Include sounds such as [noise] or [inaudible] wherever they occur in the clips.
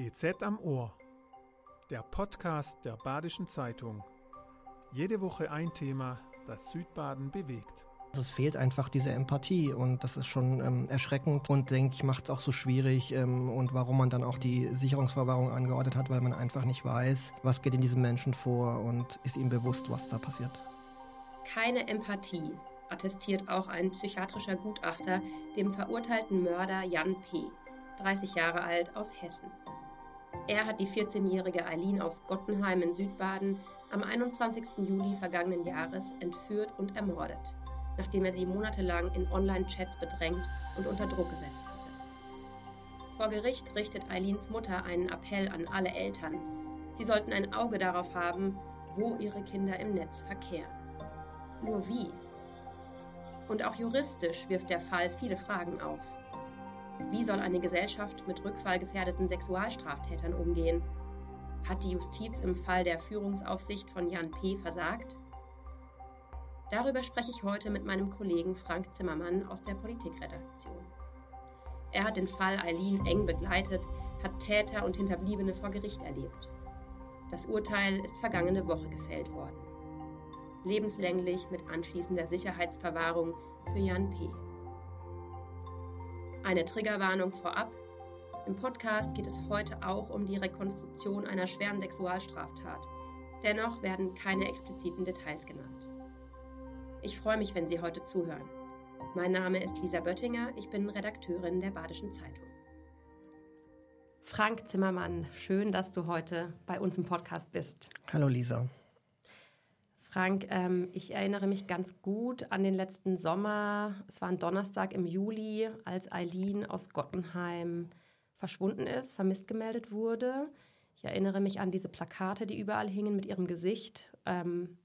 BZ am Ohr, der Podcast der Badischen Zeitung. Jede Woche ein Thema, das Südbaden bewegt. Es fehlt einfach diese Empathie und das ist schon ähm, erschreckend und denke ich macht es auch so schwierig ähm, und warum man dann auch die Sicherungsverwahrung angeordnet hat, weil man einfach nicht weiß, was geht in diesem Menschen vor und ist ihm bewusst, was da passiert. Keine Empathie attestiert auch ein psychiatrischer Gutachter dem verurteilten Mörder Jan P., 30 Jahre alt, aus Hessen. Er hat die 14-jährige Eileen aus Gottenheim in Südbaden am 21. Juli vergangenen Jahres entführt und ermordet, nachdem er sie monatelang in Online-Chats bedrängt und unter Druck gesetzt hatte. Vor Gericht richtet Eileens Mutter einen Appell an alle Eltern. Sie sollten ein Auge darauf haben, wo ihre Kinder im Netz verkehren. Nur wie? Und auch juristisch wirft der Fall viele Fragen auf. Wie soll eine Gesellschaft mit rückfallgefährdeten Sexualstraftätern umgehen? Hat die Justiz im Fall der Führungsaufsicht von Jan P. versagt? Darüber spreche ich heute mit meinem Kollegen Frank Zimmermann aus der Politikredaktion. Er hat den Fall Eileen eng begleitet, hat Täter und Hinterbliebene vor Gericht erlebt. Das Urteil ist vergangene Woche gefällt worden. Lebenslänglich mit anschließender Sicherheitsverwahrung für Jan P. Eine Triggerwarnung vorab. Im Podcast geht es heute auch um die Rekonstruktion einer schweren Sexualstraftat. Dennoch werden keine expliziten Details genannt. Ich freue mich, wenn Sie heute zuhören. Mein Name ist Lisa Böttinger, ich bin Redakteurin der Badischen Zeitung. Frank Zimmermann, schön, dass du heute bei uns im Podcast bist. Hallo Lisa. Frank, ähm, ich erinnere mich ganz gut an den letzten Sommer. Es war ein Donnerstag im Juli, als Eileen aus Gottenheim verschwunden ist, vermisst gemeldet wurde. Ich erinnere mich an diese Plakate, die überall hingen mit ihrem Gesicht. Ähm,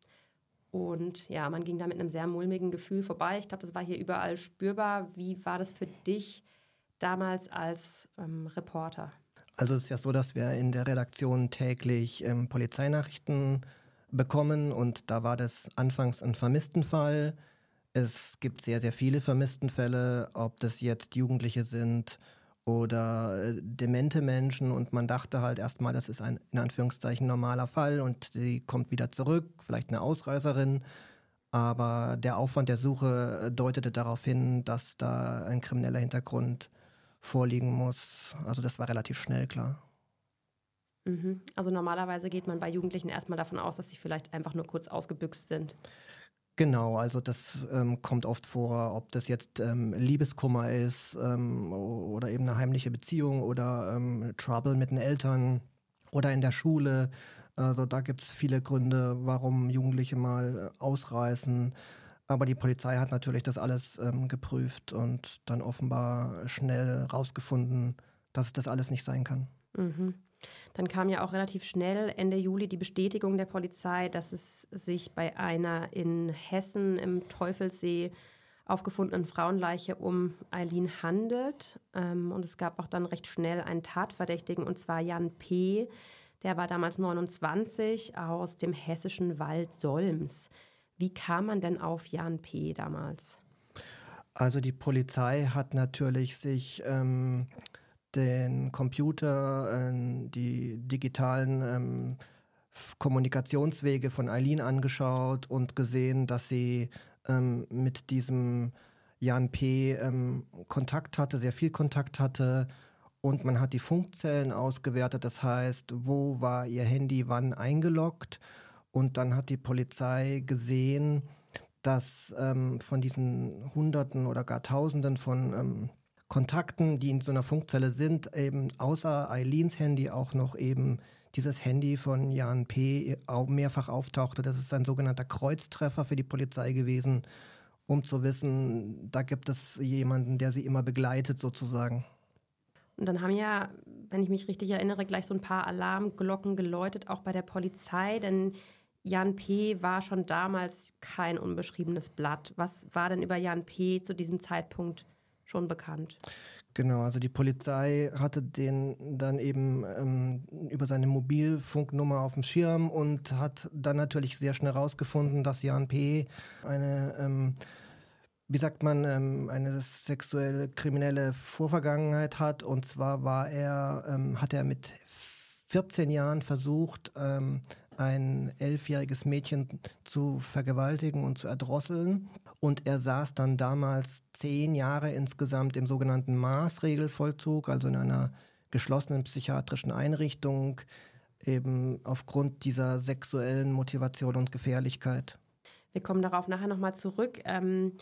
und ja, man ging da mit einem sehr mulmigen Gefühl vorbei. Ich glaube, das war hier überall spürbar. Wie war das für dich damals als ähm, Reporter? Also es ist ja so, dass wir in der Redaktion täglich ähm, Polizeinachrichten bekommen und da war das anfangs ein Vermisstenfall. Es gibt sehr, sehr viele Vermisstenfälle, ob das jetzt Jugendliche sind oder äh, demente Menschen und man dachte halt erstmal, das ist ein in Anführungszeichen normaler Fall und sie kommt wieder zurück, vielleicht eine Ausreißerin. Aber der Aufwand der Suche deutete darauf hin, dass da ein krimineller Hintergrund vorliegen muss. Also das war relativ schnell klar. Mhm. Also normalerweise geht man bei Jugendlichen erstmal davon aus, dass sie vielleicht einfach nur kurz ausgebüxt sind. Genau, also das ähm, kommt oft vor, ob das jetzt ähm, Liebeskummer ist ähm, oder eben eine heimliche Beziehung oder ähm, Trouble mit den Eltern oder in der Schule. Also da gibt es viele Gründe, warum Jugendliche mal äh, ausreißen. Aber die Polizei hat natürlich das alles ähm, geprüft und dann offenbar schnell rausgefunden, dass es das alles nicht sein kann. Mhm. Dann kam ja auch relativ schnell Ende Juli die Bestätigung der Polizei, dass es sich bei einer in Hessen im Teufelssee aufgefundenen Frauenleiche um Eileen handelt. Ähm, und es gab auch dann recht schnell einen Tatverdächtigen, und zwar Jan P., der war damals 29 aus dem hessischen Wald Solms. Wie kam man denn auf Jan P. damals? Also die Polizei hat natürlich sich ähm, den Computer, äh, die digitalen ähm, Kommunikationswege von Eileen angeschaut und gesehen, dass sie ähm, mit diesem Jan P. Ähm, Kontakt hatte, sehr viel Kontakt hatte. Und man hat die Funkzellen ausgewertet, das heißt, wo war ihr Handy wann eingeloggt. Und dann hat die Polizei gesehen, dass ähm, von diesen Hunderten oder gar Tausenden von ähm, Kontakten, die in so einer Funkzelle sind, eben außer Eileens Handy auch noch eben dieses Handy von Jan P. mehrfach auftauchte. Das ist ein sogenannter Kreuztreffer für die Polizei gewesen, um zu wissen, da gibt es jemanden, der sie immer begleitet sozusagen. Und dann haben ja, wenn ich mich richtig erinnere, gleich so ein paar Alarmglocken geläutet, auch bei der Polizei, denn Jan P. war schon damals kein unbeschriebenes Blatt. Was war denn über Jan P. zu diesem Zeitpunkt schon bekannt. Genau, also die Polizei hatte den dann eben ähm, über seine Mobilfunknummer auf dem Schirm und hat dann natürlich sehr schnell rausgefunden, dass Jan P. eine ähm, wie sagt man, ähm, eine sexuelle kriminelle Vorvergangenheit hat. Und zwar war er, ähm, hat er mit 14 Jahren versucht, ähm, ein elfjähriges Mädchen zu vergewaltigen und zu erdrosseln. Und er saß dann damals zehn Jahre insgesamt im sogenannten Maßregelvollzug, also in einer geschlossenen psychiatrischen Einrichtung, eben aufgrund dieser sexuellen Motivation und Gefährlichkeit. Wir kommen darauf nachher nochmal zurück. Ähm,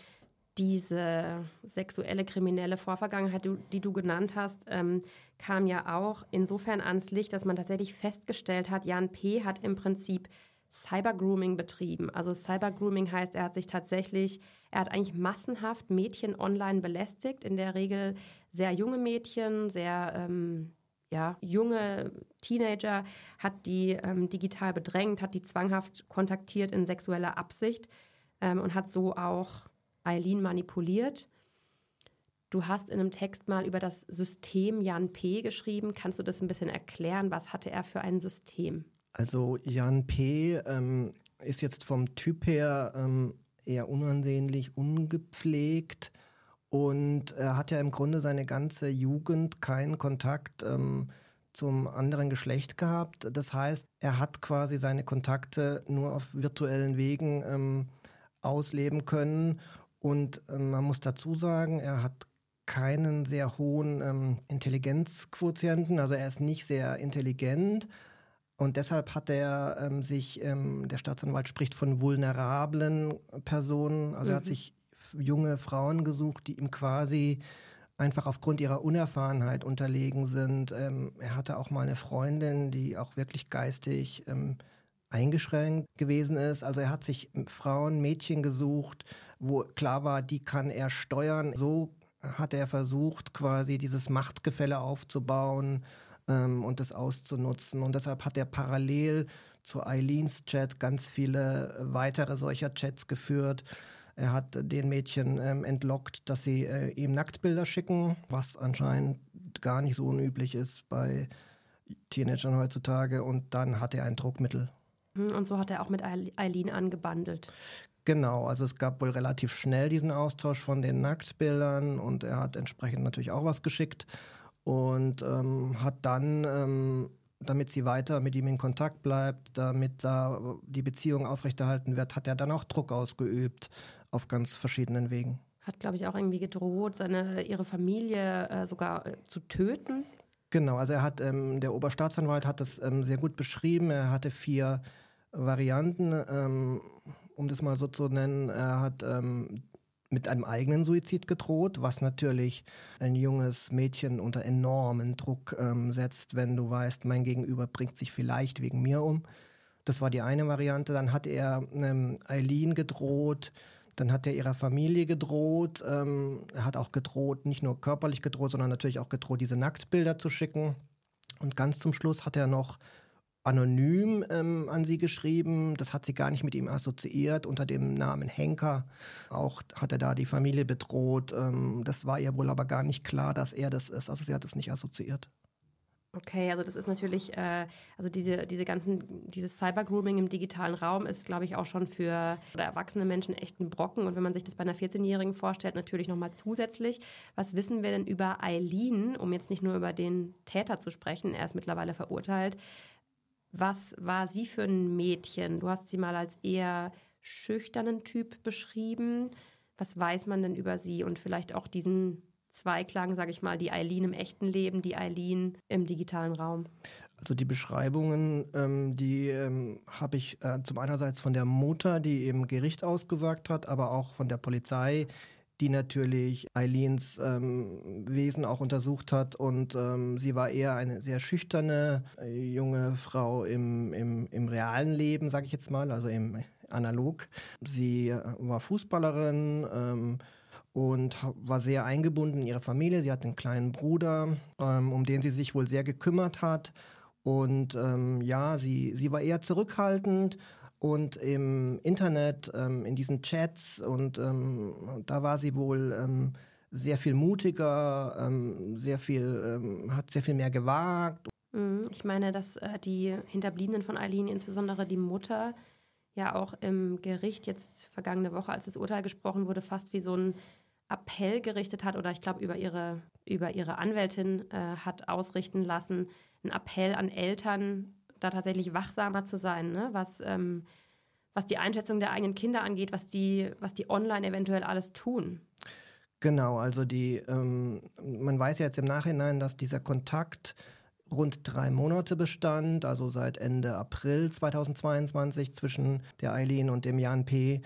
diese sexuelle kriminelle Vorvergangenheit, die du genannt hast, ähm, kam ja auch insofern ans Licht, dass man tatsächlich festgestellt hat, Jan P. hat im Prinzip Cybergrooming betrieben. Also Cybergrooming heißt, er hat sich tatsächlich, er hat eigentlich massenhaft Mädchen online belästigt, in der Regel sehr junge Mädchen, sehr ähm, ja, junge Teenager, hat die ähm, digital bedrängt, hat die zwanghaft kontaktiert in sexueller Absicht ähm, und hat so auch Eileen manipuliert. Du hast in einem Text mal über das System Jan P. geschrieben. Kannst du das ein bisschen erklären? Was hatte er für ein System? Also Jan P. Ähm, ist jetzt vom Typ her ähm, eher unansehnlich, ungepflegt und er hat ja im Grunde seine ganze Jugend keinen Kontakt ähm, zum anderen Geschlecht gehabt. Das heißt, er hat quasi seine Kontakte nur auf virtuellen Wegen ähm, ausleben können und ähm, man muss dazu sagen, er hat keinen sehr hohen ähm, Intelligenzquotienten, also er ist nicht sehr intelligent. Und deshalb hat er ähm, sich, ähm, der Staatsanwalt spricht von vulnerablen Personen, also mhm. er hat mhm. sich junge Frauen gesucht, die ihm quasi einfach aufgrund ihrer Unerfahrenheit unterlegen sind. Ähm, er hatte auch mal eine Freundin, die auch wirklich geistig eingeschränkt gewesen ist. Also er hat sich Frauen, Mädchen gesucht, wo klar war, die kann er steuern. So hat er versucht, quasi dieses Machtgefälle aufzubauen ähm, und das auszunutzen. Und deshalb hat er parallel zu Eileens Chat ganz viele weitere solcher Chats geführt. Er hat den Mädchen ähm, entlockt, dass sie äh, ihm Nacktbilder schicken, was anscheinend gar nicht so unüblich ist bei Teenagern heutzutage. Und dann hat er ein Druckmittel und so hat er auch mit Eileen angebandelt. Genau, also es gab wohl relativ schnell diesen Austausch von den Nacktbildern und er hat entsprechend natürlich auch was geschickt und ähm, hat dann, ähm, damit sie weiter mit ihm in Kontakt bleibt, damit da die Beziehung aufrechterhalten wird, hat er dann auch Druck ausgeübt auf ganz verschiedenen Wegen. Hat, glaube ich, auch irgendwie gedroht, seine, ihre Familie äh, sogar äh, zu töten. Genau, also er hat, ähm, der Oberstaatsanwalt hat das ähm, sehr gut beschrieben. Er hatte vier Varianten, ähm, um das mal so zu nennen. Er hat ähm, mit einem eigenen Suizid gedroht, was natürlich ein junges Mädchen unter enormen Druck ähm, setzt, wenn du weißt, mein Gegenüber bringt sich vielleicht wegen mir um. Das war die eine Variante. Dann hat er ähm, Eileen gedroht, dann hat er ihrer Familie gedroht. Ähm, er hat auch gedroht, nicht nur körperlich gedroht, sondern natürlich auch gedroht, diese Nacktbilder zu schicken. Und ganz zum Schluss hat er noch anonym ähm, an sie geschrieben. Das hat sie gar nicht mit ihm assoziiert unter dem Namen Henker. Auch hat er da die Familie bedroht. Ähm, das war ihr wohl aber gar nicht klar, dass er das ist. Also sie hat es nicht assoziiert. Okay, also das ist natürlich, äh, also diese, diese ganzen, dieses Cybergrooming im digitalen Raum ist, glaube ich, auch schon für erwachsene Menschen echt ein Brocken. Und wenn man sich das bei einer 14-Jährigen vorstellt, natürlich nochmal zusätzlich. Was wissen wir denn über Eileen, um jetzt nicht nur über den Täter zu sprechen, er ist mittlerweile verurteilt. Was war sie für ein Mädchen? Du hast sie mal als eher schüchternen Typ beschrieben. Was weiß man denn über sie und vielleicht auch diesen Zweiklang, sage ich mal, die Eileen im echten Leben, die Eileen im digitalen Raum? Also die Beschreibungen, ähm, die ähm, habe ich äh, zum einerseits von der Mutter, die im Gericht ausgesagt hat, aber auch von der Polizei, die natürlich Eileens ähm, Wesen auch untersucht hat. Und ähm, sie war eher eine sehr schüchterne äh, junge Frau im, im, im realen Leben, sage ich jetzt mal, also im analog. Sie äh, war Fußballerin. Ähm, und war sehr eingebunden in ihre Familie. Sie hat einen kleinen Bruder, ähm, um den sie sich wohl sehr gekümmert hat. Und ähm, ja, sie, sie war eher zurückhaltend und im Internet, ähm, in diesen Chats und ähm, da war sie wohl ähm, sehr viel mutiger, ähm, sehr viel, ähm, hat sehr viel mehr gewagt. Mhm. Ich meine, dass äh, die Hinterbliebenen von Eileen, insbesondere die Mutter, ja auch im Gericht jetzt vergangene Woche, als das Urteil gesprochen wurde, fast wie so ein Appell gerichtet hat oder ich glaube über ihre, über ihre Anwältin äh, hat ausrichten lassen, ein Appell an Eltern, da tatsächlich wachsamer zu sein, ne? was, ähm, was die Einschätzung der eigenen Kinder angeht, was die, was die online eventuell alles tun. Genau, also die, ähm, man weiß ja jetzt im Nachhinein, dass dieser Kontakt rund drei Monate bestand, also seit Ende April 2022 zwischen der Eileen und dem Jan P.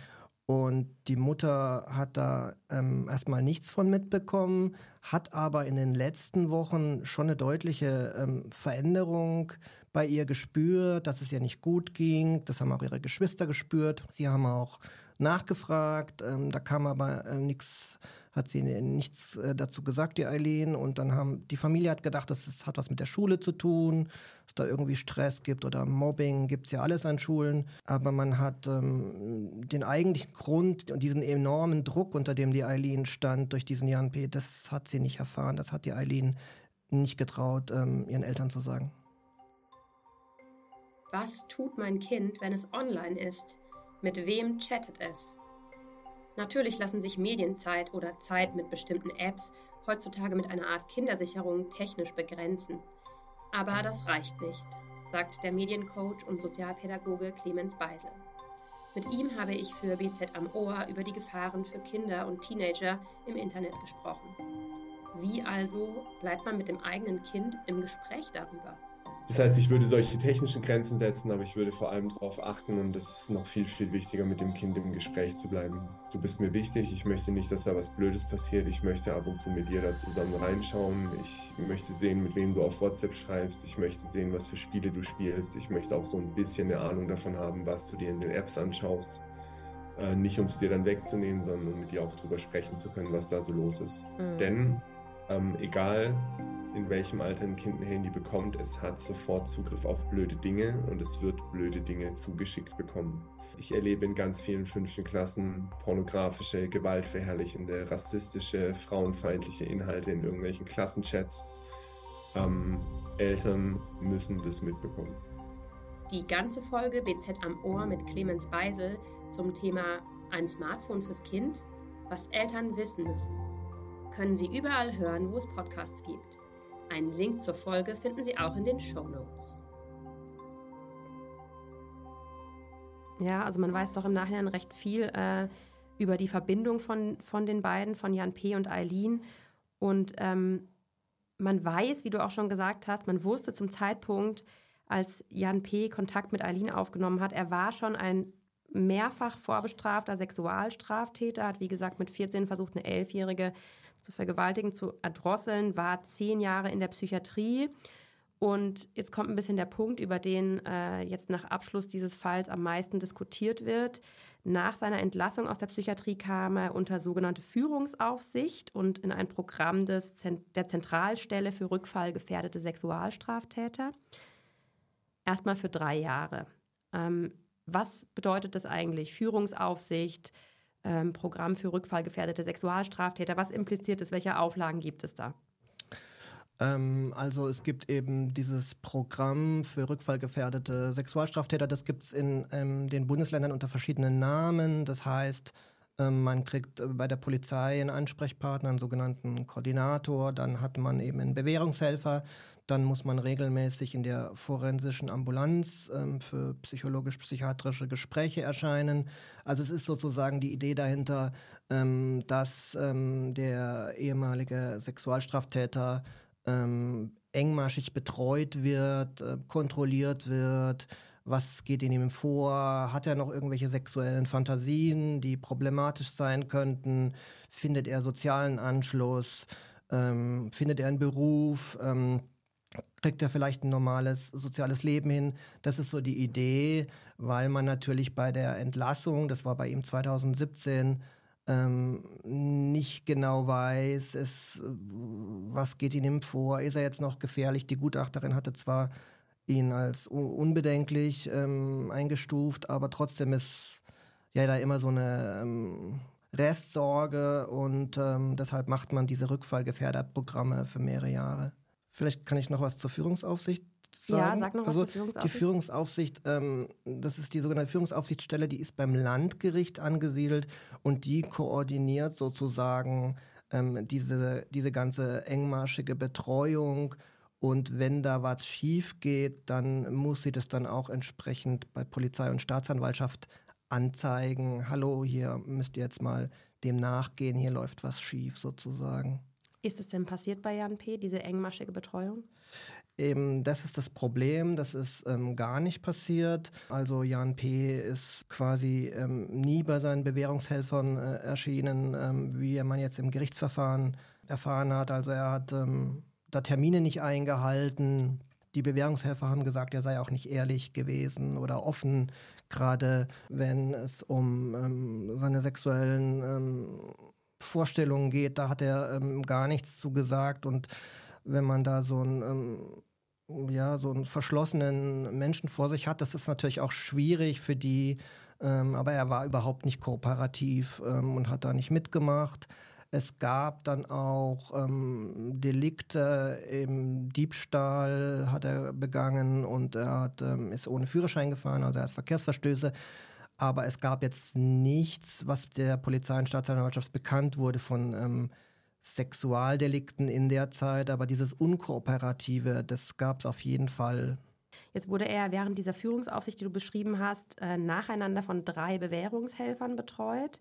Und die Mutter hat da ähm, erstmal nichts von mitbekommen, hat aber in den letzten Wochen schon eine deutliche ähm, Veränderung bei ihr gespürt, dass es ihr nicht gut ging. Das haben auch ihre Geschwister gespürt. Sie haben auch nachgefragt, ähm, da kam aber äh, nichts hat sie nichts äh, dazu gesagt, die Eileen. Und dann haben die Familie hat gedacht, das hat was mit der Schule zu tun, dass da irgendwie Stress gibt oder Mobbing, gibt es ja alles an Schulen. Aber man hat ähm, den eigentlichen Grund und diesen enormen Druck, unter dem die Eileen stand durch diesen Jan P., das hat sie nicht erfahren. Das hat die Eileen nicht getraut, ähm, ihren Eltern zu sagen. Was tut mein Kind, wenn es online ist? Mit wem chattet es? Natürlich lassen sich Medienzeit oder Zeit mit bestimmten Apps heutzutage mit einer Art Kindersicherung technisch begrenzen. Aber das reicht nicht, sagt der Mediencoach und Sozialpädagoge Clemens Beisel. Mit ihm habe ich für BZ am Ohr über die Gefahren für Kinder und Teenager im Internet gesprochen. Wie also bleibt man mit dem eigenen Kind im Gespräch darüber? Das heißt, ich würde solche technischen Grenzen setzen, aber ich würde vor allem darauf achten und das ist noch viel, viel wichtiger, mit dem Kind im Gespräch zu bleiben. Du bist mir wichtig, ich möchte nicht, dass da was Blödes passiert, ich möchte ab und zu mit dir da zusammen reinschauen, ich möchte sehen, mit wem du auf WhatsApp schreibst, ich möchte sehen, was für Spiele du spielst, ich möchte auch so ein bisschen eine Ahnung davon haben, was du dir in den Apps anschaust. Äh, nicht um es dir dann wegzunehmen, sondern um mit dir auch drüber sprechen zu können, was da so los ist. Mhm. Denn ähm, egal in welchem Alter ein Kind ein Handy bekommt, es hat sofort Zugriff auf blöde Dinge und es wird blöde Dinge zugeschickt bekommen. Ich erlebe in ganz vielen fünften Klassen pornografische, gewaltverherrlichende, rassistische, frauenfeindliche Inhalte in irgendwelchen Klassenchats. Ähm, Eltern müssen das mitbekommen. Die ganze Folge BZ am Ohr mit Clemens Beisel zum Thema ein Smartphone fürs Kind, was Eltern wissen müssen, können Sie überall hören, wo es Podcasts gibt. Einen Link zur Folge finden Sie auch in den Show Notes. Ja, also man weiß doch im Nachhinein recht viel äh, über die Verbindung von, von den beiden, von Jan P. und Eileen. Und ähm, man weiß, wie du auch schon gesagt hast, man wusste zum Zeitpunkt, als Jan P. Kontakt mit Eileen aufgenommen hat, er war schon ein mehrfach vorbestrafter Sexualstraftäter, hat wie gesagt mit 14 versucht, eine Elfjährige zu vergewaltigen, zu erdrosseln, war zehn Jahre in der Psychiatrie. Und jetzt kommt ein bisschen der Punkt, über den äh, jetzt nach Abschluss dieses Falls am meisten diskutiert wird. Nach seiner Entlassung aus der Psychiatrie kam er unter sogenannte Führungsaufsicht und in ein Programm des, der Zentralstelle für rückfallgefährdete Sexualstraftäter. Erstmal für drei Jahre. Ähm, was bedeutet das eigentlich? Führungsaufsicht, ähm, Programm für rückfallgefährdete Sexualstraftäter. Was impliziert es? Welche Auflagen gibt es da? Ähm, also es gibt eben dieses Programm für rückfallgefährdete Sexualstraftäter. Das gibt es in ähm, den Bundesländern unter verschiedenen Namen. Das heißt, man kriegt äh, bei der Polizei einen Ansprechpartner, einen sogenannten Koordinator. Dann hat man eben einen Bewährungshelfer. Dann muss man regelmäßig in der forensischen Ambulanz ähm, für psychologisch-psychiatrische Gespräche erscheinen. Also es ist sozusagen die Idee dahinter, ähm, dass ähm, der ehemalige Sexualstraftäter ähm, engmaschig betreut wird, äh, kontrolliert wird. Was geht in ihm vor? Hat er noch irgendwelche sexuellen Fantasien, die problematisch sein könnten? Findet er sozialen Anschluss? Ähm, findet er einen Beruf? Ähm, kriegt er vielleicht ein normales soziales Leben hin. Das ist so die Idee, weil man natürlich bei der Entlassung, das war bei ihm 2017, ähm, nicht genau weiß, es, was geht ihm vor, ist er jetzt noch gefährlich. Die Gutachterin hatte zwar ihn als unbedenklich ähm, eingestuft, aber trotzdem ist ja da immer so eine ähm, Restsorge und ähm, deshalb macht man diese Rückfallgefährderprogramme für mehrere Jahre. Vielleicht kann ich noch was zur Führungsaufsicht sagen? Ja, sag noch was also zur Führungsaufsicht. Die Führungsaufsicht, ähm, das ist die sogenannte Führungsaufsichtsstelle, die ist beim Landgericht angesiedelt und die koordiniert sozusagen ähm, diese, diese ganze engmaschige Betreuung. Und wenn da was schief geht, dann muss sie das dann auch entsprechend bei Polizei und Staatsanwaltschaft anzeigen. Hallo, hier müsst ihr jetzt mal dem nachgehen, hier läuft was schief sozusagen. Ist es denn passiert bei Jan P., diese engmaschige Betreuung? Eben, das ist das Problem, das ist ähm, gar nicht passiert. Also Jan P. ist quasi ähm, nie bei seinen Bewährungshelfern äh, erschienen, ähm, wie man jetzt im Gerichtsverfahren erfahren hat. Also er hat ähm, da Termine nicht eingehalten. Die Bewährungshelfer haben gesagt, er sei auch nicht ehrlich gewesen oder offen, gerade wenn es um ähm, seine sexuellen ähm, Vorstellungen geht. Da hat er gar nichts zu gesagt und wenn man da so ein ja, so einen verschlossenen Menschen vor sich hat, das ist natürlich auch schwierig für die, ähm, aber er war überhaupt nicht kooperativ ähm, und hat da nicht mitgemacht. Es gab dann auch ähm, Delikte im Diebstahl hat er begangen und er hat, ähm, ist ohne Führerschein gefahren, also er hat Verkehrsverstöße. Aber es gab jetzt nichts, was der Polizei und Staatsanwaltschaft bekannt wurde von ähm, Sexualdelikten in der Zeit, aber dieses Unkooperative, das gab es auf jeden Fall. Jetzt wurde er während dieser Führungsaufsicht, die du beschrieben hast, äh, nacheinander von drei Bewährungshelfern betreut,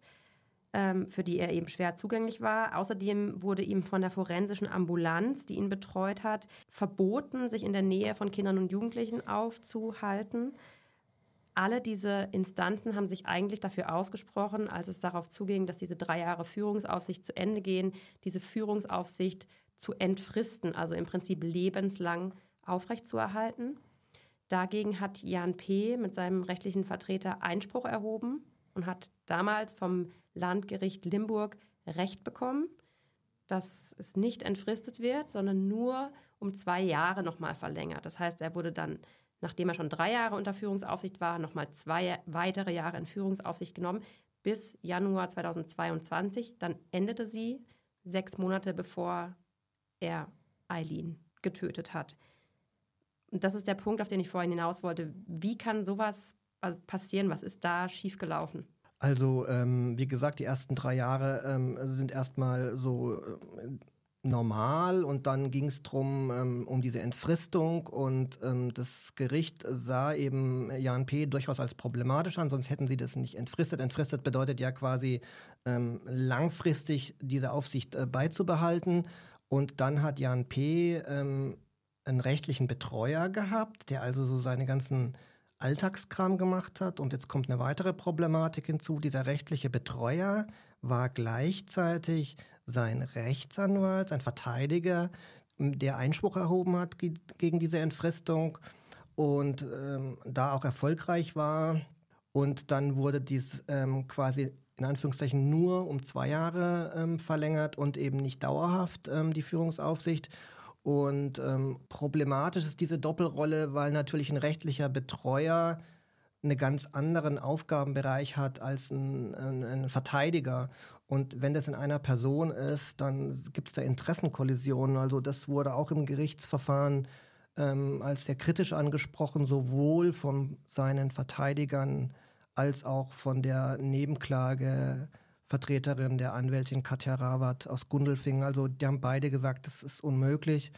für die er eben schwer zugänglich war. Außerdem wurde ihm von der forensischen Ambulanz, die ihn betreut hat, verboten, sich in der Nähe von Kindern und Jugendlichen aufzuhalten alle diese Instanzen haben sich eigentlich dafür ausgesprochen, als es darauf zuging, dass diese drei Jahre Führungsaufsicht zu Ende gehen, diese Führungsaufsicht zu entfristen, also im Prinzip lebenslang aufrechtzuerhalten. Dagegen hat Jan P. mit seinem rechtlichen Vertreter Einspruch erhoben und hat damals vom Landgericht Limburg Recht bekommen, dass es nicht entfristet wird, sondern nur um zwei Jahre nochmal verlängert. Das heißt, er wurde dann nachdem er schon drei Jahre unter Führungsaufsicht war, nochmal zwei weitere Jahre in Führungsaufsicht genommen, bis Januar 2022. Dann endete sie sechs Monate bevor er Eileen getötet hat. Und das ist der Punkt, auf den ich vorhin hinaus wollte. Wie kann sowas passieren? Was ist da schiefgelaufen? Also, ähm, wie gesagt, die ersten drei Jahre ähm, sind erstmal so äh, normal und dann ging es darum, ähm, um diese Entfristung und ähm, das Gericht sah eben Jan P. durchaus als problematisch an, sonst hätten sie das nicht entfristet. Entfristet bedeutet ja quasi ähm, langfristig diese Aufsicht äh, beizubehalten und dann hat Jan P. Ähm, einen rechtlichen Betreuer gehabt, der also so seine ganzen Alltagskram gemacht hat. Und jetzt kommt eine weitere Problematik hinzu. Dieser rechtliche Betreuer war gleichzeitig sein Rechtsanwalt, sein Verteidiger, der Einspruch erhoben hat gegen diese Entfristung und ähm, da auch erfolgreich war. Und dann wurde dies ähm, quasi in Anführungszeichen nur um zwei Jahre ähm, verlängert und eben nicht dauerhaft ähm, die Führungsaufsicht. Und ähm, problematisch ist diese Doppelrolle, weil natürlich ein rechtlicher Betreuer einen ganz anderen Aufgabenbereich hat als ein, ein, ein Verteidiger. Und wenn das in einer Person ist, dann gibt es da Interessenkollisionen. Also das wurde auch im Gerichtsverfahren ähm, als sehr kritisch angesprochen, sowohl von seinen Verteidigern als auch von der Nebenklagevertreterin der Anwältin Katja Rawat aus Gundelfingen. Also die haben beide gesagt, das ist unmöglich,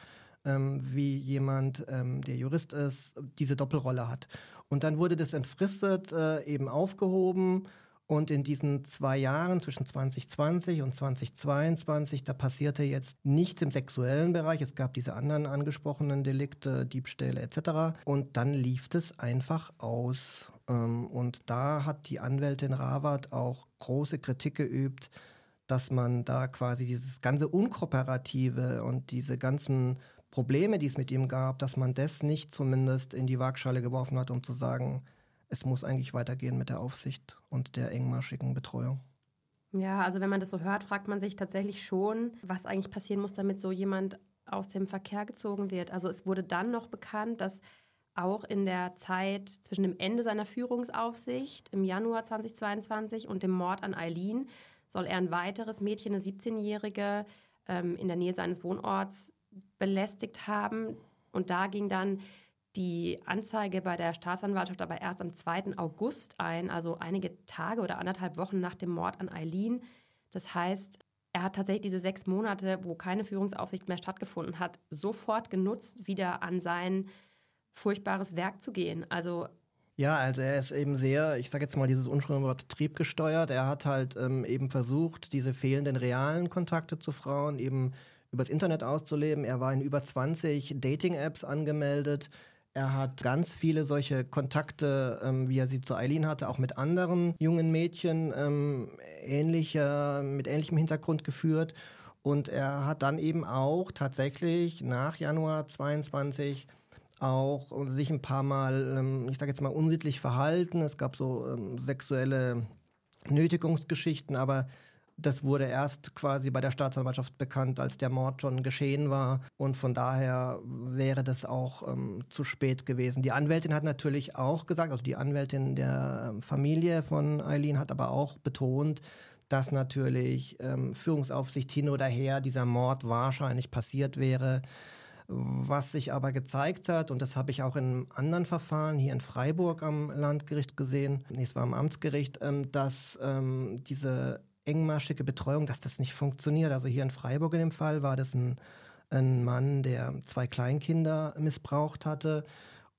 ähm, wie jemand, ähm, der Jurist ist, diese Doppelrolle hat. Und dann wurde das entfristet, äh, eben aufgehoben und in diesen zwei Jahren zwischen 2020 und 2022, da passierte jetzt nichts im sexuellen Bereich. Es gab diese anderen angesprochenen Delikte, Diebstähle etc. Und dann lief es einfach aus. Ähm, und da hat die Anwältin Rawat auch große Kritik geübt, dass man da quasi dieses ganze Unkooperative und diese ganzen Probleme, die es mit ihm gab, dass man das nicht zumindest in die Waagschale geworfen hat, um zu sagen, es muss eigentlich weitergehen mit der Aufsicht und der engmaschigen Betreuung. Ja, also wenn man das so hört, fragt man sich tatsächlich schon, was eigentlich passieren muss, damit so jemand aus dem Verkehr gezogen wird. Also es wurde dann noch bekannt, dass auch in der Zeit zwischen dem Ende seiner Führungsaufsicht im Januar 2022 und dem Mord an Eileen soll er ein weiteres Mädchen, eine 17-Jährige, ähm, in der Nähe seines Wohnorts belästigt haben. Und da ging dann die Anzeige bei der Staatsanwaltschaft aber erst am 2. August ein, also einige Tage oder anderthalb Wochen nach dem Mord an Eileen. Das heißt, er hat tatsächlich diese sechs Monate, wo keine Führungsaufsicht mehr stattgefunden hat, sofort genutzt, wieder an sein furchtbares Werk zu gehen. Also ja, also er ist eben sehr, ich sage jetzt mal dieses unschöne Wort triebgesteuert. Er hat halt ähm, eben versucht, diese fehlenden realen Kontakte zu Frauen eben übers Internet auszuleben. Er war in über 20 Dating-Apps angemeldet. Er hat ganz viele solche Kontakte, ähm, wie er sie zu Eileen hatte, auch mit anderen jungen Mädchen ähm, ähnlicher, mit ähnlichem Hintergrund geführt. Und er hat dann eben auch tatsächlich nach Januar 22 auch sich ein paar Mal, ähm, ich sage jetzt mal, unsittlich verhalten. Es gab so ähm, sexuelle Nötigungsgeschichten, aber das wurde erst quasi bei der Staatsanwaltschaft bekannt, als der Mord schon geschehen war. Und von daher wäre das auch ähm, zu spät gewesen. Die Anwältin hat natürlich auch gesagt, also die Anwältin der ähm, Familie von Eileen hat aber auch betont, dass natürlich ähm, Führungsaufsicht hin oder her dieser Mord wahrscheinlich passiert wäre. Was sich aber gezeigt hat, und das habe ich auch in einem anderen Verfahren hier in Freiburg am Landgericht gesehen, nee, es war am Amtsgericht, ähm, dass ähm, diese engmaschige Betreuung, dass das nicht funktioniert. Also hier in Freiburg in dem Fall war das ein, ein Mann, der zwei Kleinkinder missbraucht hatte.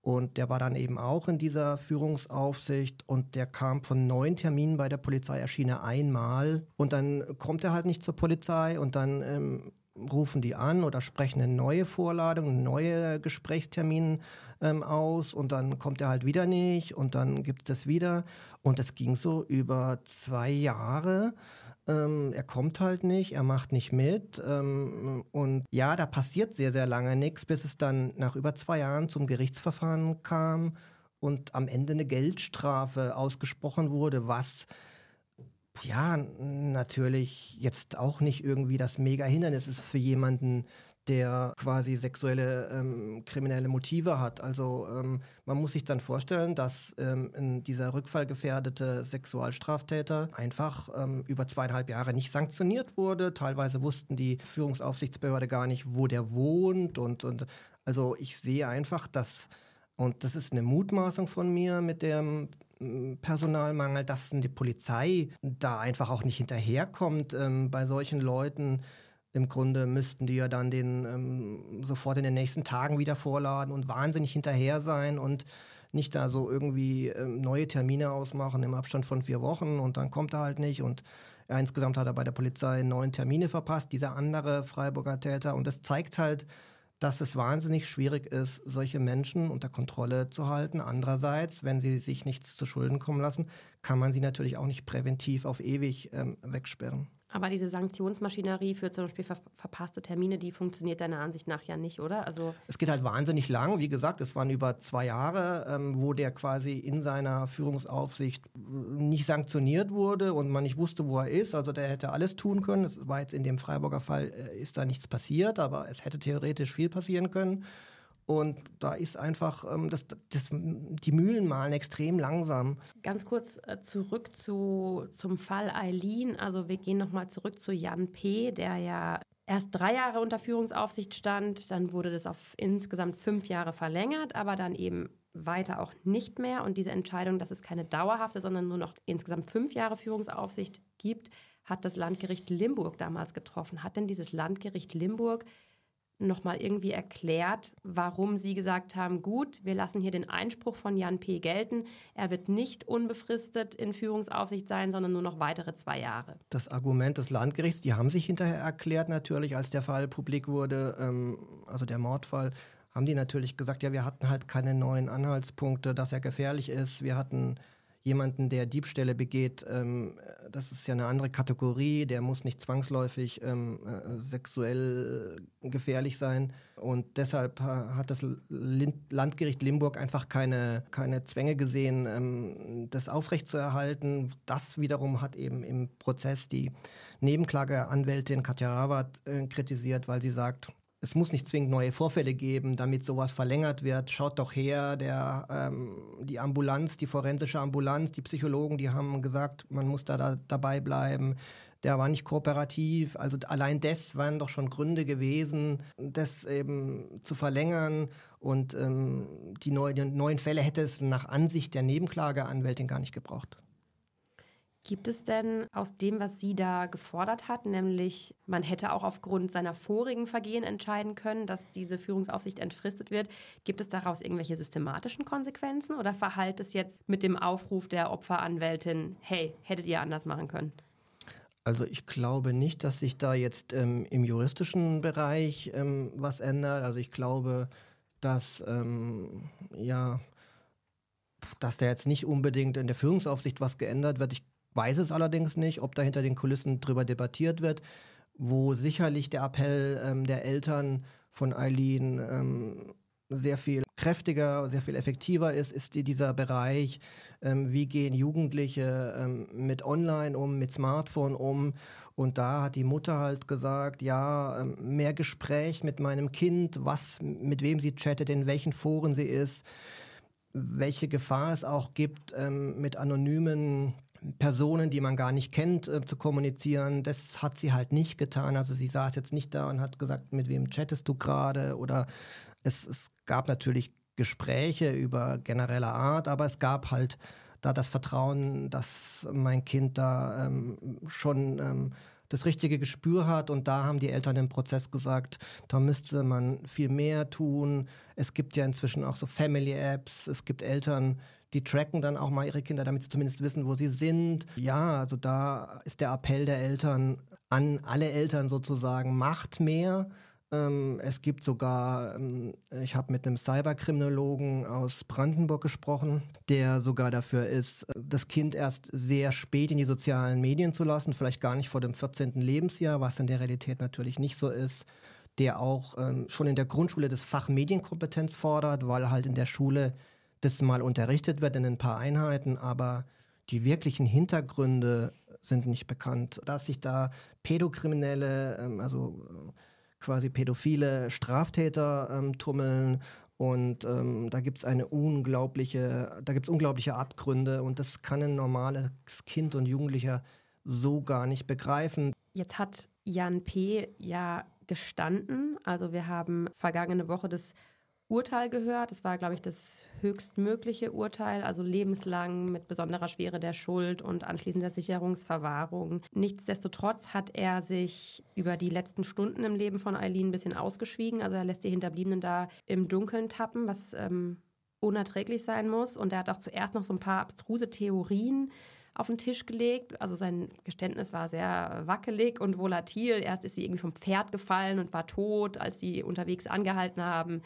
Und der war dann eben auch in dieser Führungsaufsicht und der kam von neun Terminen bei der Polizei, erschien er einmal und dann kommt er halt nicht zur Polizei und dann ähm, rufen die an oder sprechen eine neue Vorladung, neuen Gesprächstermin ähm, aus und dann kommt er halt wieder nicht und dann gibt es das wieder. Und es ging so über zwei Jahre. Ähm, er kommt halt nicht, er macht nicht mit. Ähm, und ja, da passiert sehr, sehr lange nichts, bis es dann nach über zwei Jahren zum Gerichtsverfahren kam und am Ende eine Geldstrafe ausgesprochen wurde, was ja, natürlich jetzt auch nicht irgendwie das mega Hindernis ist für jemanden, der quasi sexuelle ähm, kriminelle Motive hat. Also ähm, man muss sich dann vorstellen, dass ähm, dieser rückfallgefährdete Sexualstraftäter einfach ähm, über zweieinhalb Jahre nicht sanktioniert wurde. Teilweise wussten die Führungsaufsichtsbehörde gar nicht, wo der wohnt. Und, und also ich sehe einfach, dass, und das ist eine Mutmaßung von mir mit dem Personalmangel, dass die Polizei da einfach auch nicht hinterherkommt ähm, bei solchen Leuten. Im Grunde müssten die ja dann den ähm, sofort in den nächsten Tagen wieder vorladen und wahnsinnig hinterher sein und nicht da so irgendwie ähm, neue Termine ausmachen im Abstand von vier Wochen und dann kommt er halt nicht und ja, insgesamt hat er bei der Polizei neun Termine verpasst, dieser andere Freiburger Täter und das zeigt halt, dass es wahnsinnig schwierig ist, solche Menschen unter Kontrolle zu halten. Andererseits, wenn sie sich nichts zu Schulden kommen lassen, kann man sie natürlich auch nicht präventiv auf ewig ähm, wegsperren. Aber diese Sanktionsmaschinerie für zum Beispiel ver verpasste Termine, die funktioniert deiner Ansicht nach ja nicht, oder? Also es geht halt wahnsinnig lang. Wie gesagt, es waren über zwei Jahre, ähm, wo der quasi in seiner Führungsaufsicht äh, nicht sanktioniert wurde und man nicht wusste, wo er ist. Also der hätte alles tun können. Es war jetzt in dem Freiburger Fall, äh, ist da nichts passiert, aber es hätte theoretisch viel passieren können. Und da ist einfach, ähm, das, das, die Mühlen malen extrem langsam. Ganz kurz äh, zurück zu, zum Fall Eileen. Also wir gehen nochmal zurück zu Jan P., der ja erst drei Jahre unter Führungsaufsicht stand. Dann wurde das auf insgesamt fünf Jahre verlängert, aber dann eben weiter auch nicht mehr. Und diese Entscheidung, dass es keine dauerhafte, sondern nur noch insgesamt fünf Jahre Führungsaufsicht gibt, hat das Landgericht Limburg damals getroffen. Hat denn dieses Landgericht Limburg nochmal irgendwie erklärt, warum Sie gesagt haben, gut, wir lassen hier den Einspruch von Jan P. gelten. Er wird nicht unbefristet in Führungsaufsicht sein, sondern nur noch weitere zwei Jahre. Das Argument des Landgerichts, die haben sich hinterher erklärt natürlich, als der Fall publik wurde, ähm, also der Mordfall, haben die natürlich gesagt, ja, wir hatten halt keine neuen Anhaltspunkte, dass er gefährlich ist. Wir hatten jemanden, der Diebstähle begeht, ähm, das ist ja eine andere Kategorie, der muss nicht zwangsläufig ähm, äh, sexuell gefährlich sein. Und deshalb hat das Landgericht Limburg einfach keine, keine Zwänge gesehen, ähm, das aufrechtzuerhalten. Das wiederum hat eben im Prozess die Nebenklageanwältin Katja Rawat äh, kritisiert, weil sie sagt, es muss nicht zwingend neue Vorfälle geben, damit sowas verlängert wird. Schaut doch her, der, ähm, die Ambulanz, die forensische Ambulanz, die Psychologen, die haben gesagt, man muss da, da dabei bleiben. der war nicht kooperativ. Also allein das waren doch schon Gründe gewesen, das eben zu verlängern. Und ähm, die, neu, die neuen Fälle hätte es nach Ansicht der Nebenklageanwältin gar nicht gebraucht. Gibt es denn aus dem, was sie da gefordert hat, nämlich man hätte auch aufgrund seiner vorigen Vergehen entscheiden können, dass diese Führungsaufsicht entfristet wird, gibt es daraus irgendwelche systematischen Konsequenzen oder verhallt es jetzt mit dem Aufruf der Opferanwältin, hey, hättet ihr anders machen können? Also ich glaube nicht, dass sich da jetzt ähm, im juristischen Bereich ähm, was ändert. Also ich glaube, dass ähm, ja, dass da jetzt nicht unbedingt in der Führungsaufsicht was geändert wird. Ich weiß es allerdings nicht, ob da hinter den Kulissen drüber debattiert wird, wo sicherlich der Appell ähm, der Eltern von Eileen ähm, sehr viel kräftiger, sehr viel effektiver ist, ist dieser Bereich, ähm, wie gehen Jugendliche ähm, mit Online um, mit Smartphone um. Und da hat die Mutter halt gesagt, ja, ähm, mehr Gespräch mit meinem Kind, was, mit wem sie chattet, in welchen Foren sie ist, welche Gefahr es auch gibt, ähm, mit anonymen Personen, die man gar nicht kennt, äh, zu kommunizieren. Das hat sie halt nicht getan. Also sie saß jetzt nicht da und hat gesagt, mit wem chattest du gerade oder es, es gab natürlich Gespräche über generelle Art, aber es gab halt da das Vertrauen, dass mein Kind da ähm, schon ähm, das richtige Gespür hat. Und da haben die Eltern im Prozess gesagt, da müsste man viel mehr tun. Es gibt ja inzwischen auch so Family-Apps. Es gibt Eltern, die tracken dann auch mal ihre Kinder, damit sie zumindest wissen, wo sie sind. Ja, also da ist der Appell der Eltern an alle Eltern sozusagen, macht mehr. Ähm, es gibt sogar, ähm, ich habe mit einem Cyberkriminologen aus Brandenburg gesprochen, der sogar dafür ist, das Kind erst sehr spät in die sozialen Medien zu lassen, vielleicht gar nicht vor dem 14. Lebensjahr, was in der Realität natürlich nicht so ist der auch ähm, schon in der Grundschule das Fach Medienkompetenz fordert, weil halt in der Schule das mal unterrichtet wird in ein paar Einheiten, aber die wirklichen Hintergründe sind nicht bekannt. Dass sich da Pädokriminelle, ähm, also äh, quasi pädophile Straftäter ähm, tummeln und ähm, da gibt es eine unglaubliche, da gibt es unglaubliche Abgründe und das kann ein normales Kind und Jugendlicher so gar nicht begreifen. Jetzt hat Jan P. ja gestanden. Also wir haben vergangene Woche das Urteil gehört. Das war, glaube ich, das höchstmögliche Urteil, also lebenslang mit besonderer Schwere der Schuld und anschließender Sicherungsverwahrung. Nichtsdestotrotz hat er sich über die letzten Stunden im Leben von Eileen ein bisschen ausgeschwiegen. Also er lässt die Hinterbliebenen da im Dunkeln tappen, was ähm, unerträglich sein muss. Und er hat auch zuerst noch so ein paar abstruse Theorien auf den Tisch gelegt. Also sein Geständnis war sehr wackelig und volatil. Erst ist sie irgendwie vom Pferd gefallen und war tot, als sie unterwegs angehalten haben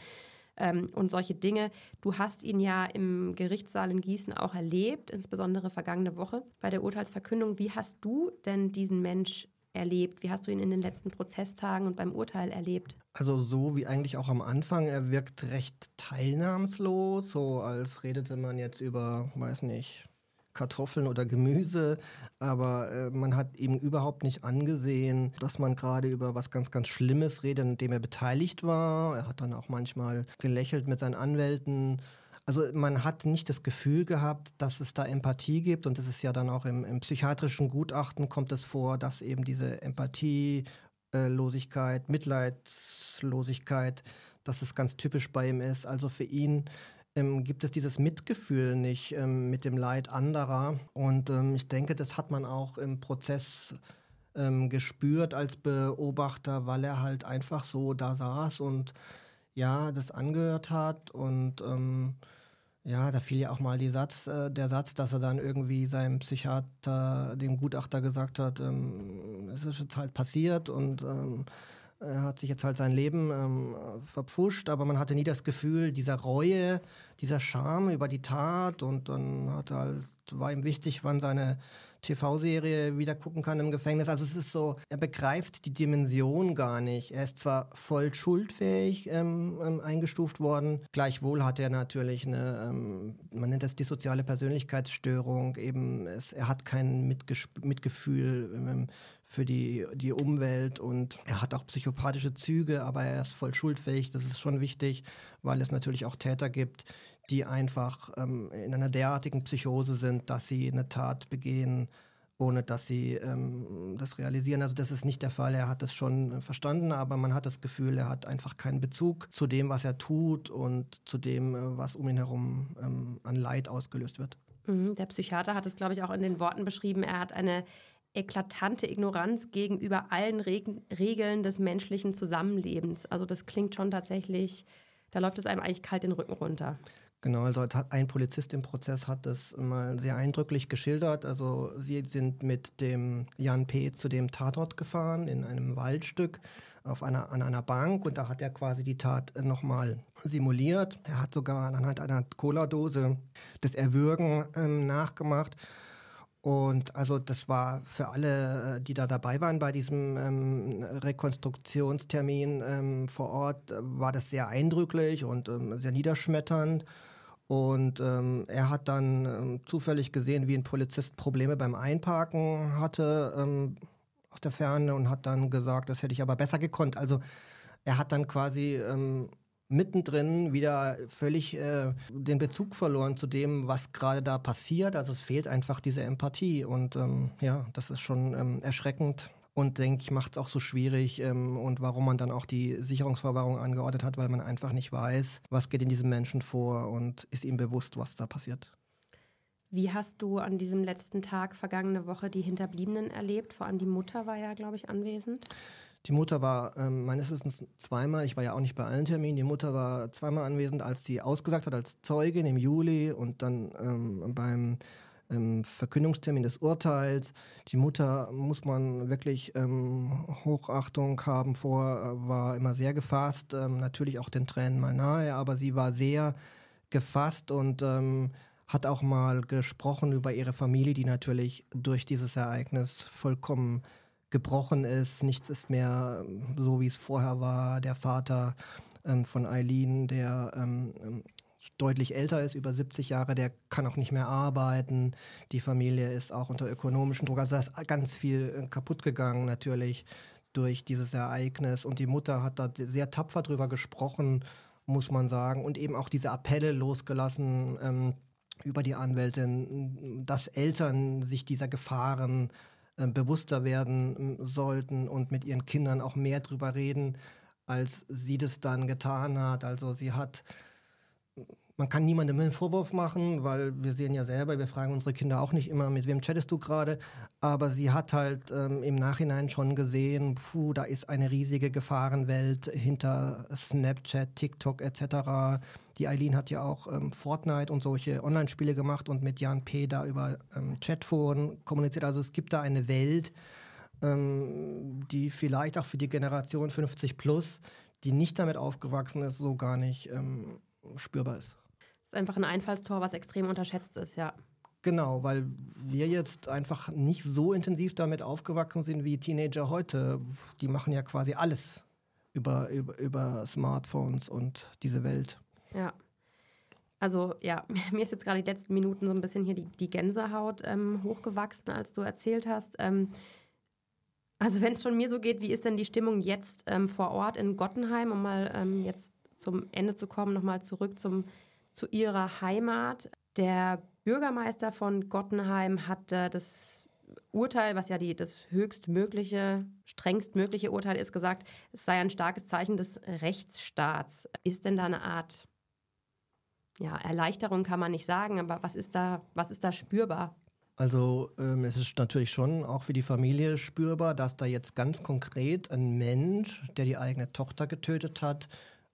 ähm, und solche Dinge. Du hast ihn ja im Gerichtssaal in Gießen auch erlebt, insbesondere vergangene Woche bei der Urteilsverkündung. Wie hast du denn diesen Mensch erlebt? Wie hast du ihn in den letzten Prozesstagen und beim Urteil erlebt? Also so wie eigentlich auch am Anfang, er wirkt recht teilnahmslos, so als redete man jetzt über, weiß nicht, Kartoffeln oder Gemüse, aber äh, man hat ihm überhaupt nicht angesehen, dass man gerade über was ganz, ganz Schlimmes redet, in dem er beteiligt war. Er hat dann auch manchmal gelächelt mit seinen Anwälten. Also man hat nicht das Gefühl gehabt, dass es da Empathie gibt und es ist ja dann auch im, im psychiatrischen Gutachten kommt es vor, dass eben diese Empathielosigkeit, Mitleidslosigkeit, dass es ganz typisch bei ihm ist. Also für ihn ähm, gibt es dieses Mitgefühl nicht ähm, mit dem Leid anderer. Und ähm, ich denke, das hat man auch im Prozess ähm, gespürt als Beobachter, weil er halt einfach so da saß und ja, das angehört hat. Und ähm, ja, da fiel ja auch mal Satz, äh, der Satz, dass er dann irgendwie seinem Psychiater, dem Gutachter gesagt hat, ähm, es ist jetzt halt passiert und er hat sich jetzt halt sein Leben ähm, verpfuscht, aber man hatte nie das Gefühl dieser Reue, dieser Scham über die Tat und dann hat halt, war ihm wichtig, wann seine TV-Serie wieder gucken kann im Gefängnis. Also es ist so, er begreift die Dimension gar nicht. Er ist zwar voll schuldfähig ähm, ähm, eingestuft worden, gleichwohl hat er natürlich eine, ähm, man nennt das die soziale Persönlichkeitsstörung, eben es, er hat kein Mitges Mitgefühl ähm, für die, die Umwelt und er hat auch psychopathische Züge, aber er ist voll schuldfähig. Das ist schon wichtig, weil es natürlich auch Täter gibt, die einfach ähm, in einer derartigen Psychose sind, dass sie eine Tat begehen ohne dass sie ähm, das realisieren. Also das ist nicht der Fall. Er hat es schon verstanden, aber man hat das Gefühl, er hat einfach keinen Bezug zu dem, was er tut und zu dem, äh, was um ihn herum ähm, an Leid ausgelöst wird. Mhm, der Psychiater hat es, glaube ich, auch in den Worten beschrieben. Er hat eine eklatante Ignoranz gegenüber allen Reg Regeln des menschlichen Zusammenlebens. Also das klingt schon tatsächlich, da läuft es einem eigentlich kalt den Rücken runter. Genau, also ein Polizist im Prozess hat das mal sehr eindrücklich geschildert. Also sie sind mit dem Jan P. zu dem Tatort gefahren in einem Waldstück auf einer, an einer Bank und da hat er quasi die Tat nochmal simuliert. Er hat sogar anhand einer Cola-Dose das Erwürgen ähm, nachgemacht. Und also das war für alle, äh, die da dabei waren bei diesem ähm, Rekonstruktionstermin ähm, vor Ort, war das sehr eindrücklich und ähm, sehr niederschmetternd. Und ähm, er hat dann ähm, zufällig gesehen, wie ein Polizist Probleme beim Einparken hatte ähm, aus der Ferne und hat dann gesagt, das hätte ich aber besser gekonnt. Also er hat dann quasi mittendrin wieder völlig äh, den Bezug verloren zu dem, was gerade da passiert. Also es fehlt einfach diese Empathie und ähm, ja, das ist schon ähm, erschreckend und denke ich, macht es auch so schwierig ähm, und warum man dann auch die Sicherungsverwahrung angeordnet hat, weil man einfach nicht weiß, was geht in diesem Menschen vor und ist ihm bewusst, was da passiert. Wie hast du an diesem letzten Tag vergangene Woche die Hinterbliebenen erlebt? Vor allem die Mutter war ja, glaube ich, anwesend. Die Mutter war ähm, meines Wissens zweimal, ich war ja auch nicht bei allen Terminen, die Mutter war zweimal anwesend, als sie ausgesagt hat als Zeugin im Juli und dann ähm, beim ähm, Verkündungstermin des Urteils. Die Mutter muss man wirklich ähm, Hochachtung haben vor, war immer sehr gefasst, ähm, natürlich auch den Tränen mal nahe, aber sie war sehr gefasst und ähm, hat auch mal gesprochen über ihre Familie, die natürlich durch dieses Ereignis vollkommen gebrochen ist. Nichts ist mehr ähm, so, wie es vorher war. Der Vater ähm, von Eileen, der ähm, ähm deutlich älter ist, über 70 Jahre, der kann auch nicht mehr arbeiten. Die Familie ist auch unter ökonomischem Druck. Also da ist ganz viel äh, kaputt gegangen natürlich durch dieses Ereignis. Und die Mutter hat da sehr tapfer drüber gesprochen, muss man sagen. Und eben auch diese Appelle losgelassen ähm, über die Anwältin, dass Eltern sich dieser Gefahren äh, bewusster werden äh, sollten und mit ihren Kindern auch mehr drüber reden, als sie das dann getan hat. Also sie hat man kann niemandem einen Vorwurf machen, weil wir sehen ja selber, wir fragen unsere Kinder auch nicht immer, mit wem chattest du gerade, aber sie hat halt ähm, im Nachhinein schon gesehen, puh, da ist eine riesige Gefahrenwelt hinter Snapchat, TikTok etc. Die Eileen hat ja auch ähm, Fortnite und solche Online-Spiele gemacht und mit Jan P. da über ähm, Chatforen kommuniziert. Also es gibt da eine Welt, ähm, die vielleicht auch für die Generation 50 plus, die nicht damit aufgewachsen ist, so gar nicht ähm, spürbar ist ist einfach ein Einfallstor, was extrem unterschätzt ist, ja. Genau, weil wir jetzt einfach nicht so intensiv damit aufgewachsen sind wie Teenager heute. Die machen ja quasi alles über, über, über Smartphones und diese Welt. Ja. Also ja, [laughs] mir ist jetzt gerade die letzten Minuten so ein bisschen hier die, die Gänsehaut ähm, hochgewachsen, als du erzählt hast. Ähm, also wenn es schon mir so geht, wie ist denn die Stimmung jetzt ähm, vor Ort in Gottenheim, um mal ähm, jetzt zum Ende zu kommen, nochmal zurück zum zu ihrer Heimat. Der Bürgermeister von Gottenheim hat äh, das Urteil, was ja die, das höchstmögliche, strengstmögliche Urteil ist, gesagt, es sei ein starkes Zeichen des Rechtsstaats. Ist denn da eine Art ja, Erleichterung kann man nicht sagen, aber was ist da, was ist da spürbar? Also ähm, es ist natürlich schon auch für die Familie spürbar, dass da jetzt ganz konkret ein Mensch, der die eigene Tochter getötet hat,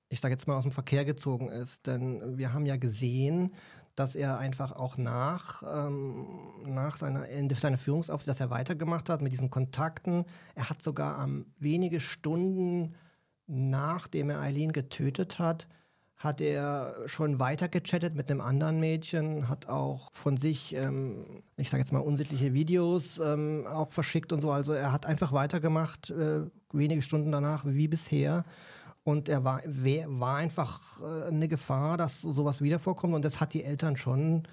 ich sage jetzt mal, aus dem Verkehr gezogen ist. Denn wir haben ja gesehen, dass er einfach auch nach, ähm, nach seiner, Ende seiner Führungsaufsicht, dass er weitergemacht hat mit diesen Kontakten. Er hat sogar ähm, wenige Stunden nachdem er Eileen getötet hat, hat er schon weiter gechattet mit einem anderen Mädchen, hat auch von sich, ähm, ich sage jetzt mal, unsittliche Videos ähm, auch verschickt und so. Also er hat einfach weitergemacht, äh, wenige Stunden danach wie bisher. Und er war, war einfach äh, eine Gefahr, dass sowas wieder vorkommt. Und das hat die Eltern schon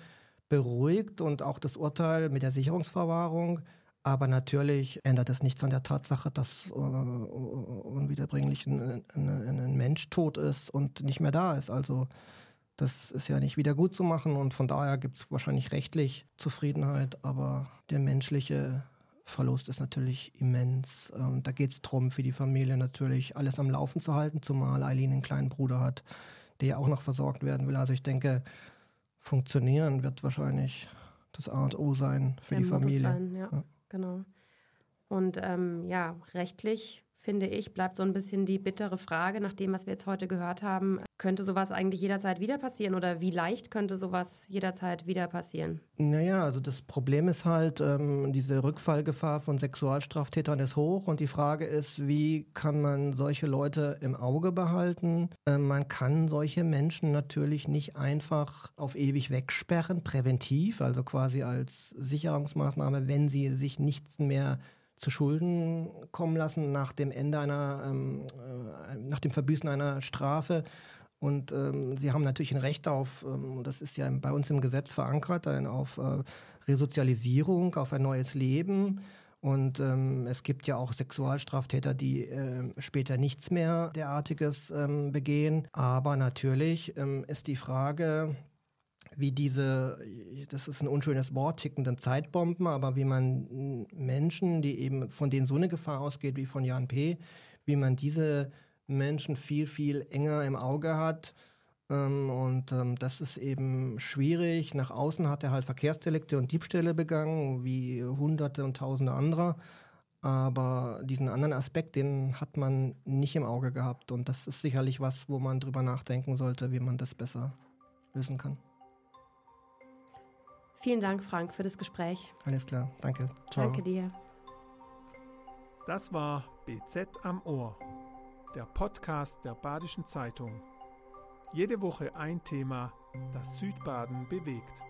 beruhigt und auch das Urteil mit der Sicherungsverwahrung. Aber natürlich ändert es nichts an der Tatsache, dass äh, unwiederbringlich ein, ein, ein, Mensch tot ist und nicht mehr da ist. Also Das ist ja nicht wieder gut zu machen und von daher gibt es wahrscheinlich rechtlich Zufriedenheit, aber der menschliche Verlust ist natürlich immens. Ähm, da geht es darum, für die Familie natürlich alles am Laufen zu halten, zumal Eileen einen kleinen Bruder hat, der ja auch noch versorgt werden will. Also ich denke, funktionieren wird wahrscheinlich das A und O sein für der die Familie. Sein, ja, ja, genau. Und ähm, ja, rechtlich finde ich, bleibt so ein bisschen die bittere Frage, nach dem, was wir jetzt heute gehört haben. Könnte sowas eigentlich jederzeit wieder passieren oder wie leicht könnte sowas jederzeit wieder passieren? Naja, also das Problem ist halt, ähm, diese Rückfallgefahr von Sexualstraftätern ist hoch und die Frage ist, wie kann man solche Leute im Auge behalten? Ähm, man kann solche Menschen natürlich nicht einfach auf ewig wegsperren, präventiv, also quasi als Sicherungsmaßnahme, wenn sie sich nichts mehr zu Schulden kommen lassen nach dem Ende einer, ähm, äh, nach dem Verbüßen einer Strafe. Und ähm, sie haben natürlich ein Recht auf, ähm, das ist ja bei uns im Gesetz verankert, auf äh, Resozialisierung, auf ein neues Leben. Und ähm, es gibt ja auch Sexualstraftäter, die äh, später nichts mehr derartiges ähm, begehen. Aber natürlich ähm, ist die Frage, wie diese, das ist ein unschönes Wort, tickenden Zeitbomben, aber wie man Menschen, die eben von denen so eine Gefahr ausgeht wie von Jan P., wie man diese Menschen viel, viel enger im Auge hat. Ähm, und ähm, das ist eben schwierig. Nach außen hat er halt Verkehrsdelikte und Diebstähle begangen, wie Hunderte und Tausende anderer. Aber diesen anderen Aspekt, den hat man nicht im Auge gehabt. Und das ist sicherlich was, wo man drüber nachdenken sollte, wie man das besser lösen kann. Vielen Dank, Frank, für das Gespräch. Alles klar, danke. Ciao. Danke dir. Das war BZ am Ohr, der Podcast der Badischen Zeitung. Jede Woche ein Thema, das Südbaden bewegt.